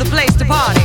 the place to party.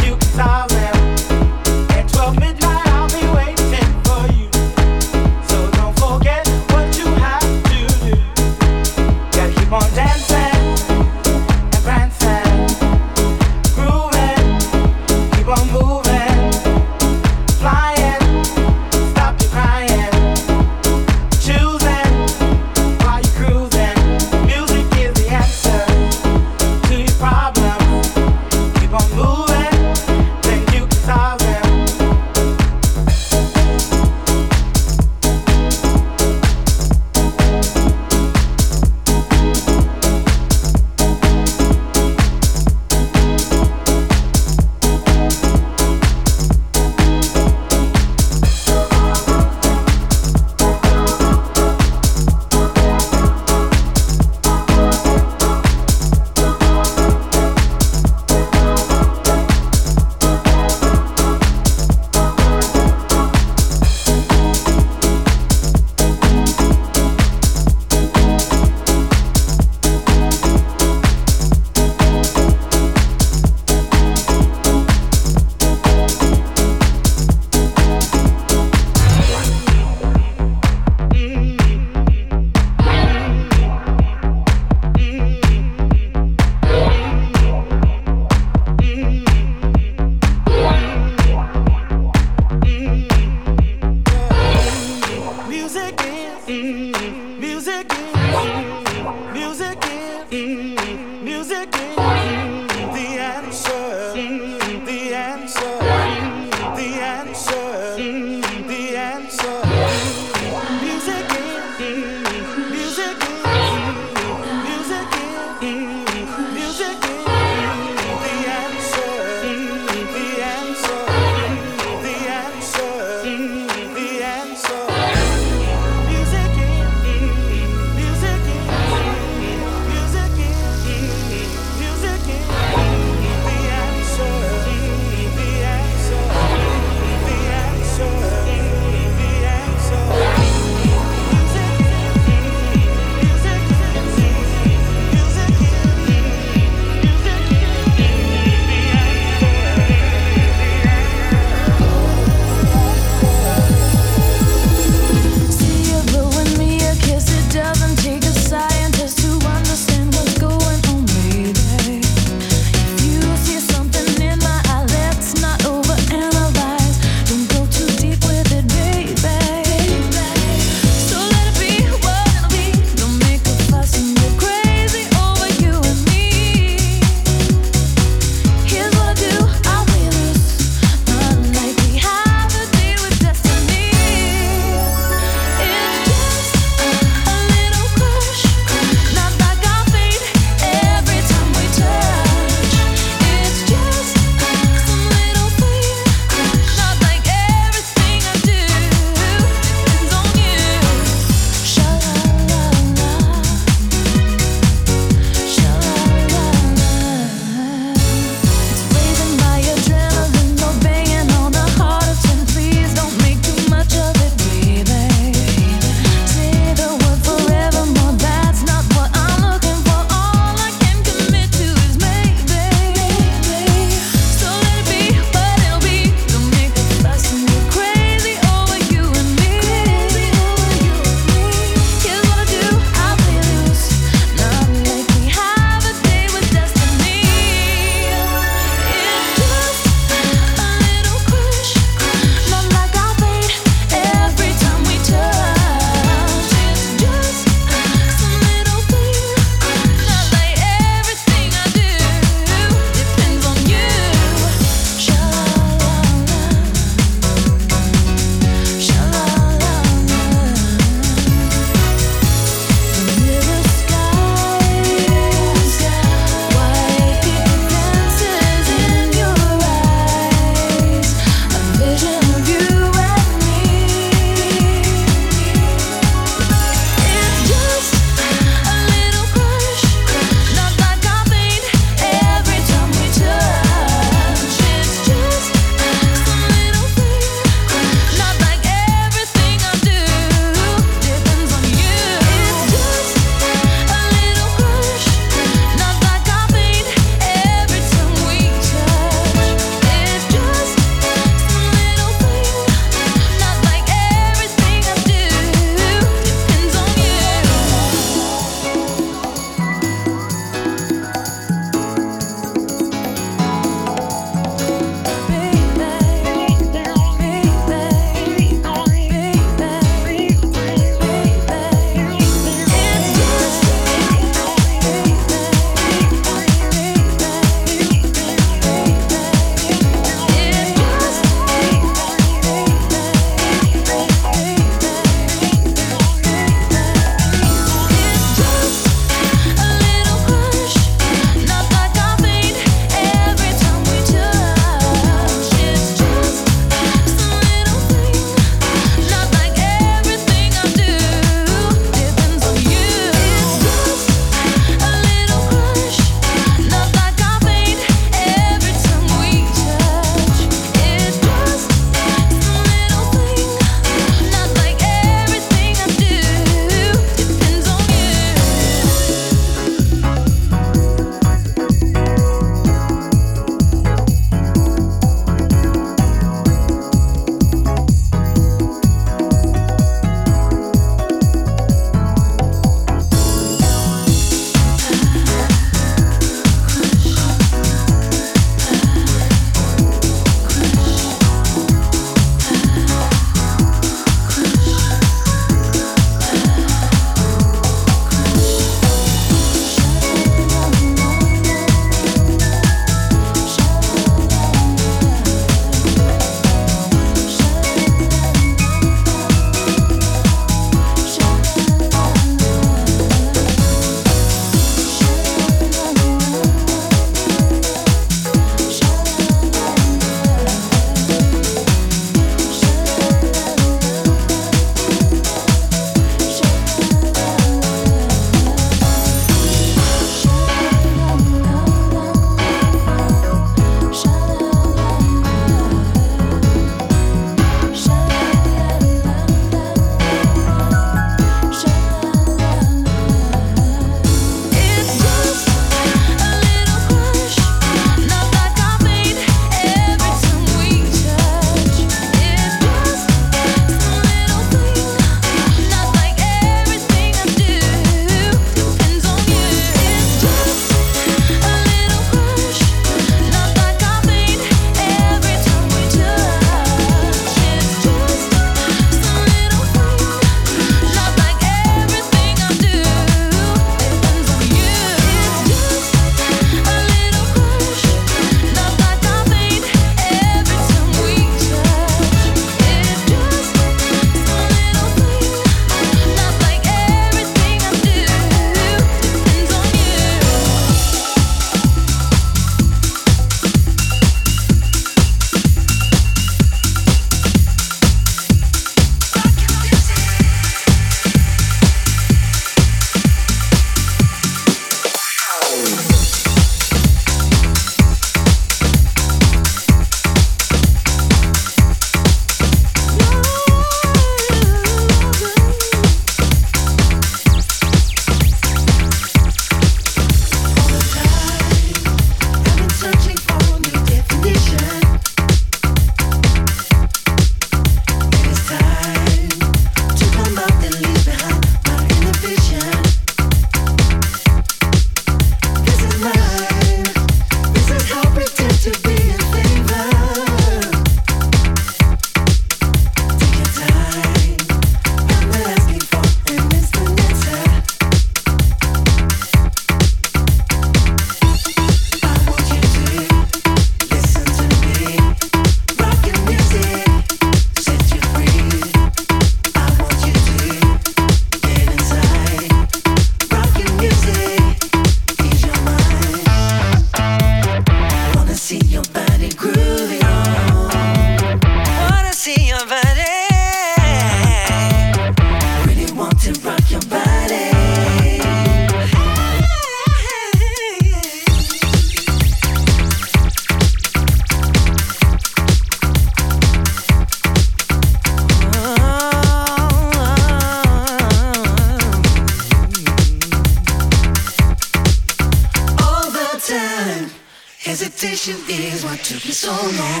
So long.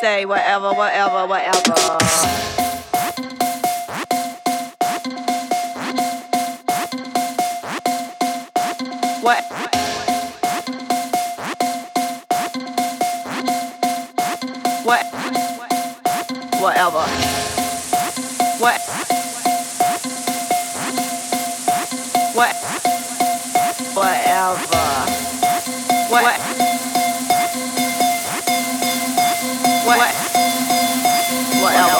Say, whatever, whatever, whatever. What? What? Whatever. What? What? Whatever. What? What? What? What?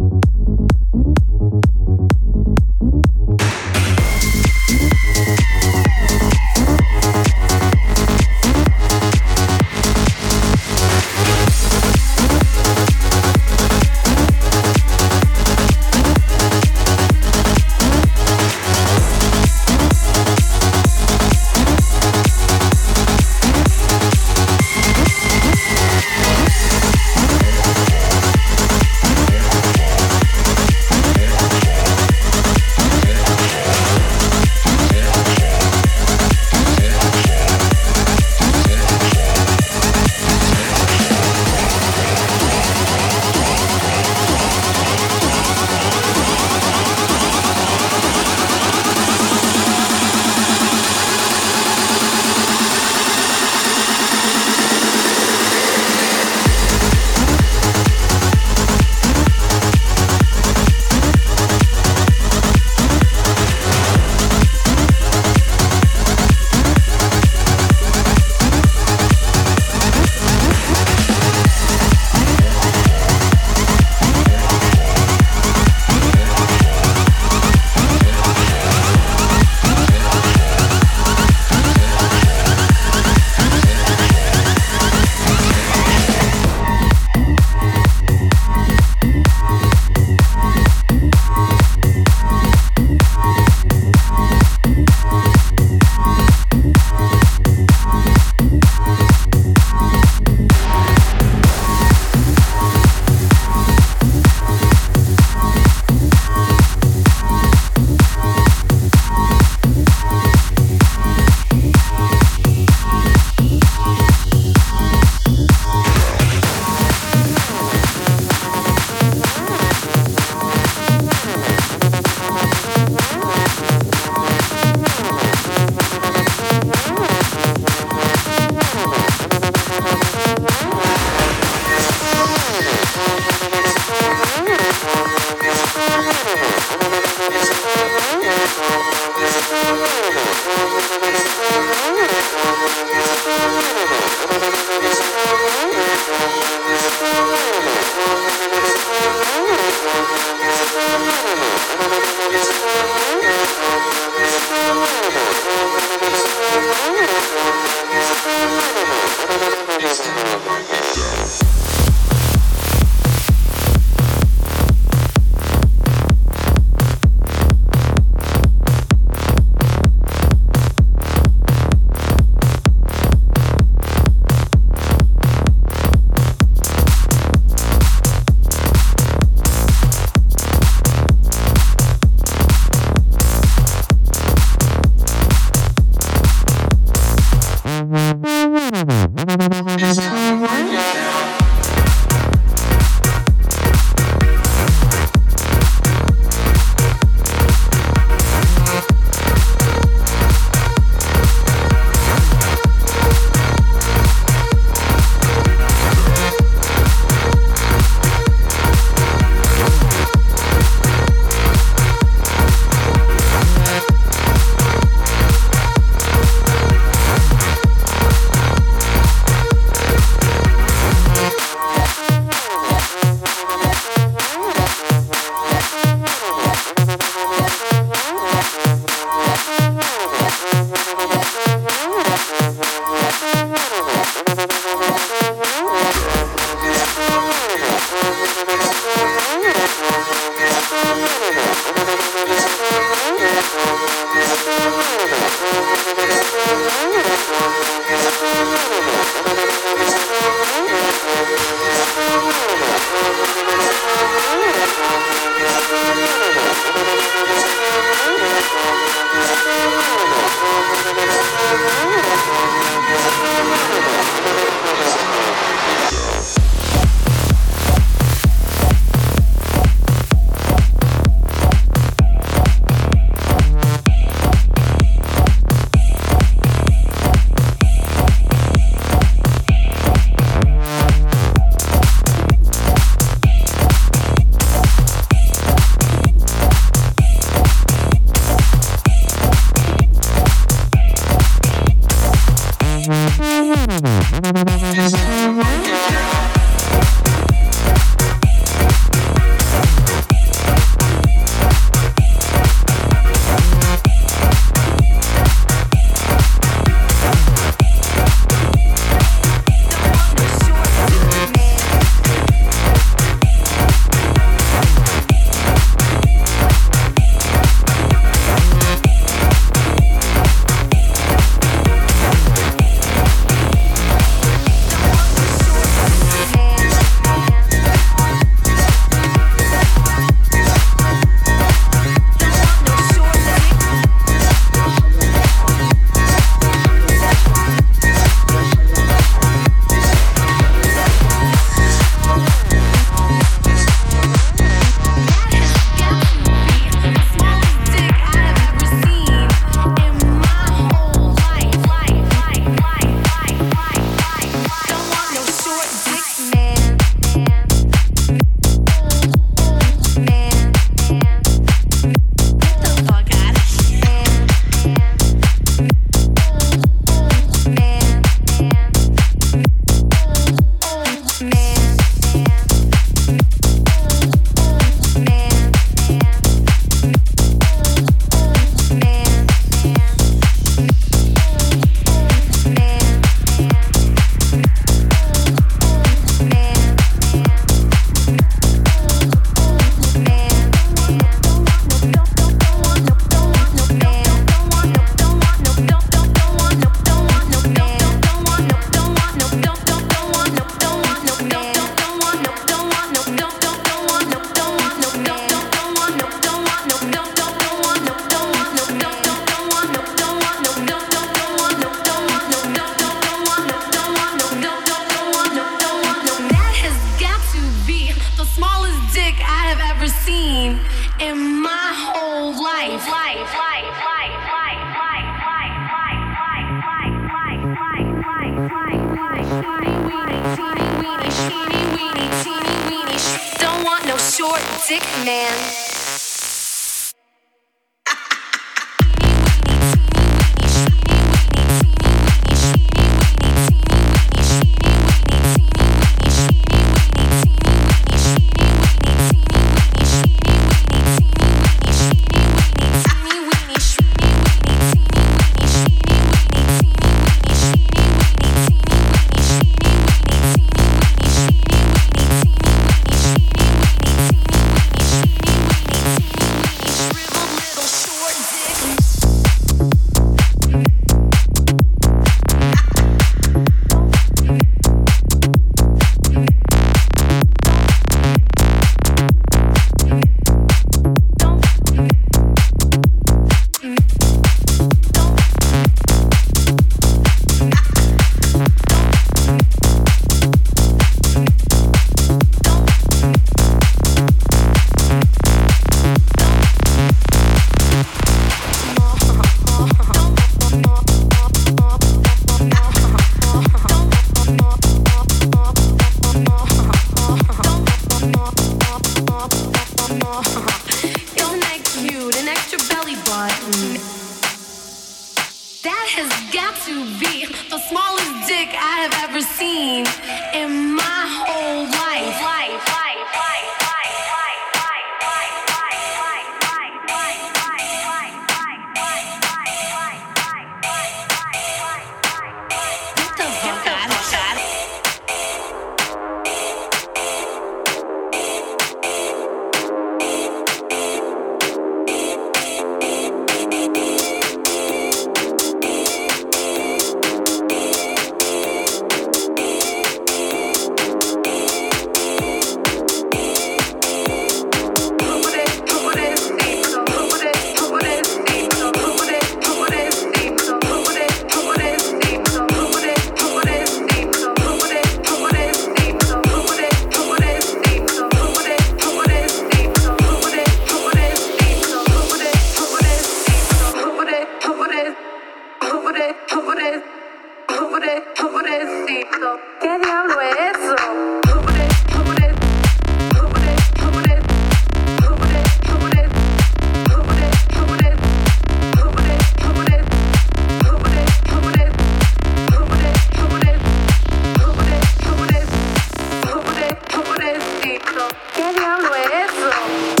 ¿Qué diablo es eso?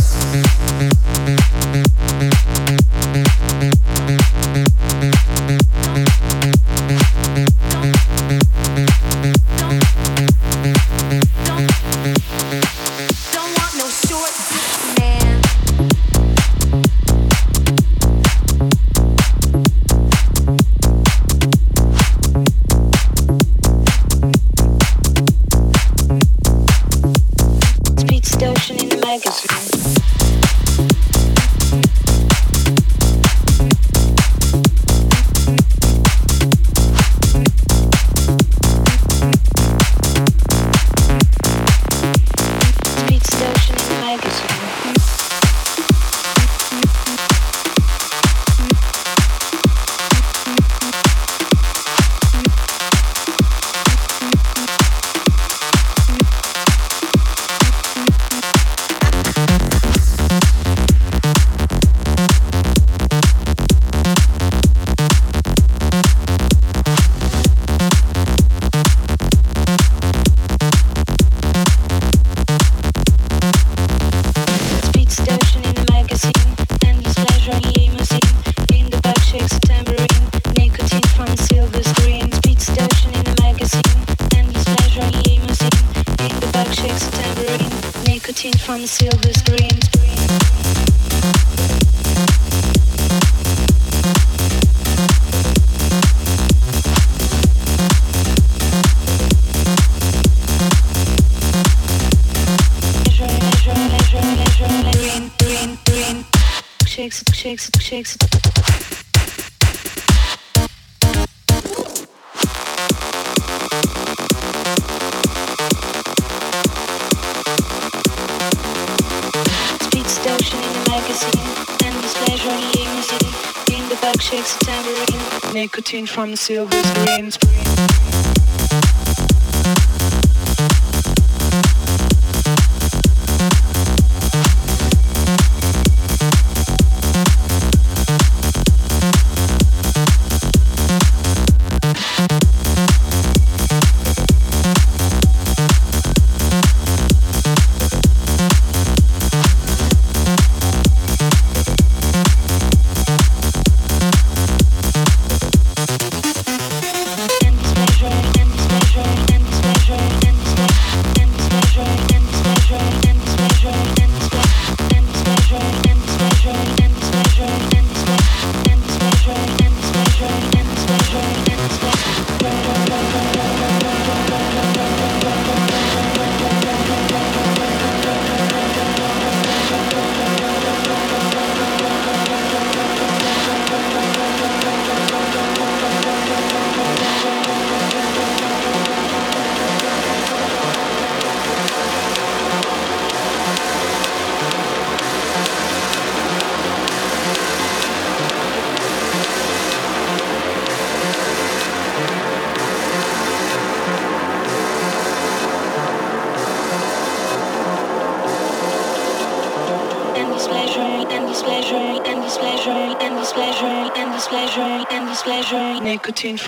Nicotine from silver screens.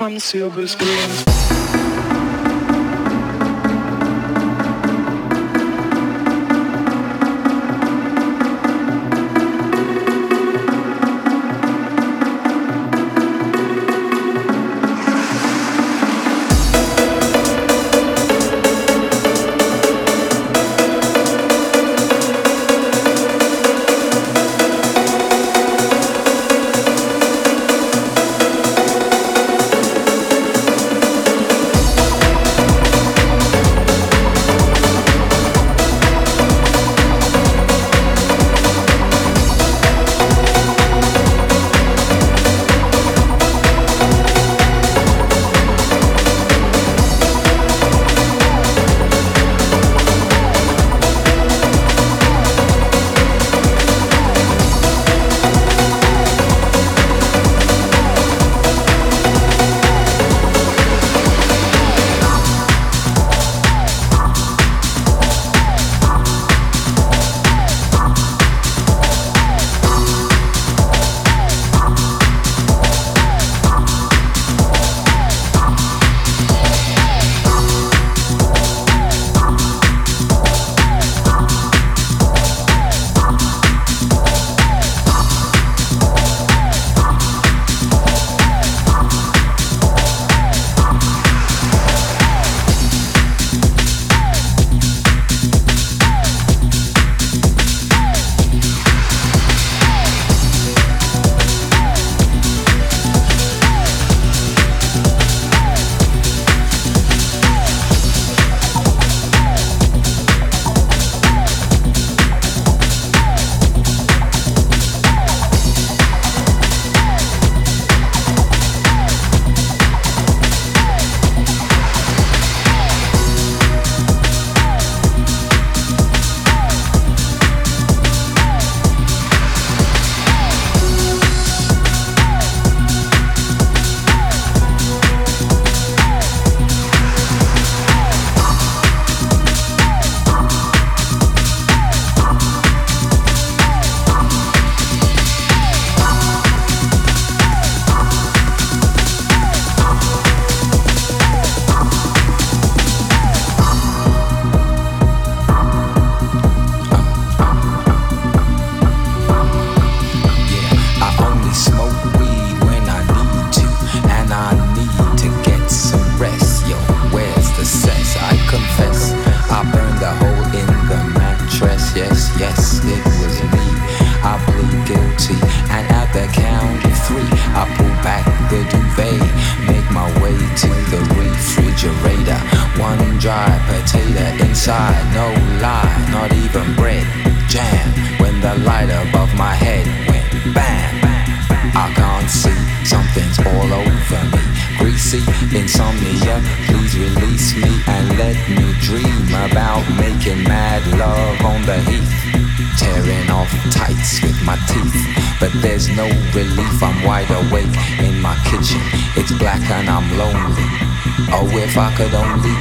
From silver screens.